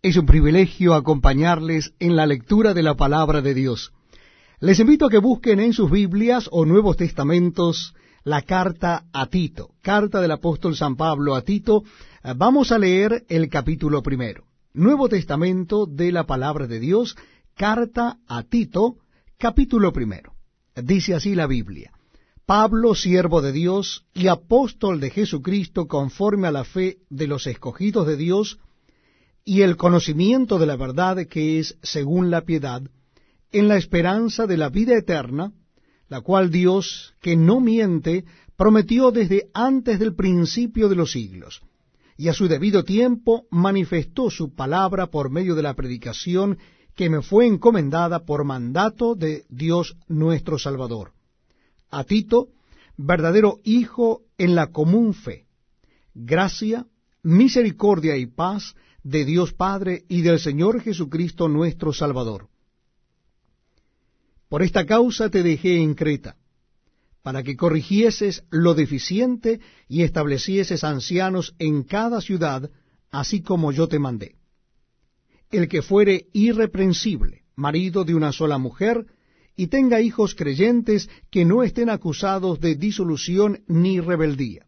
Es un privilegio acompañarles en la lectura de la palabra de Dios. Les invito a que busquen en sus Biblias o Nuevos Testamentos la carta a Tito, carta del apóstol San Pablo a Tito. Vamos a leer el capítulo primero. Nuevo Testamento de la palabra de Dios, carta a Tito, capítulo primero. Dice así la Biblia. Pablo, siervo de Dios y apóstol de Jesucristo conforme a la fe de los escogidos de Dios y el conocimiento de la verdad que es según la piedad, en la esperanza de la vida eterna, la cual Dios, que no miente, prometió desde antes del principio de los siglos, y a su debido tiempo manifestó su palabra por medio de la predicación que me fue encomendada por mandato de Dios nuestro Salvador. A Tito, verdadero hijo en la común fe, gracia, misericordia y paz de Dios Padre y del Señor Jesucristo nuestro Salvador. Por esta causa te dejé en Creta, para que corrigieses lo deficiente y establecieses ancianos en cada ciudad, así como yo te mandé. El que fuere irreprensible, marido de una sola mujer, y tenga hijos creyentes que no estén acusados de disolución ni rebeldía.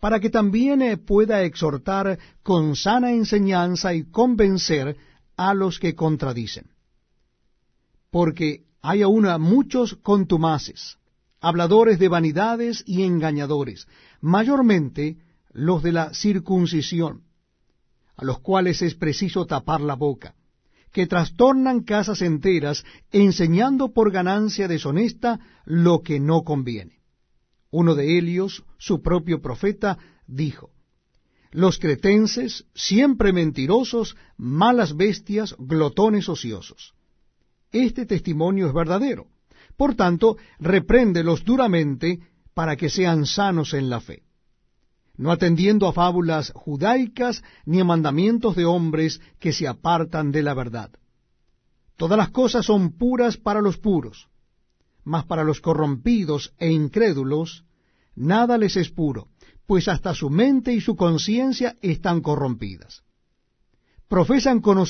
para que también eh, pueda exhortar con sana enseñanza y convencer a los que contradicen. Porque hay aún muchos contumaces, habladores de vanidades y engañadores, mayormente los de la circuncisión, a los cuales es preciso tapar la boca que trastornan casas enteras, enseñando por ganancia deshonesta lo que no conviene. Uno de ellos, su propio profeta, dijo, Los cretenses, siempre mentirosos, malas bestias, glotones ociosos. Este testimonio es verdadero. Por tanto, repréndelos duramente para que sean sanos en la fe no atendiendo a fábulas judaicas ni a mandamientos de hombres que se apartan de la verdad. Todas las cosas son puras para los puros, mas para los corrompidos e incrédulos nada les es puro, pues hasta su mente y su conciencia están corrompidas. Profesan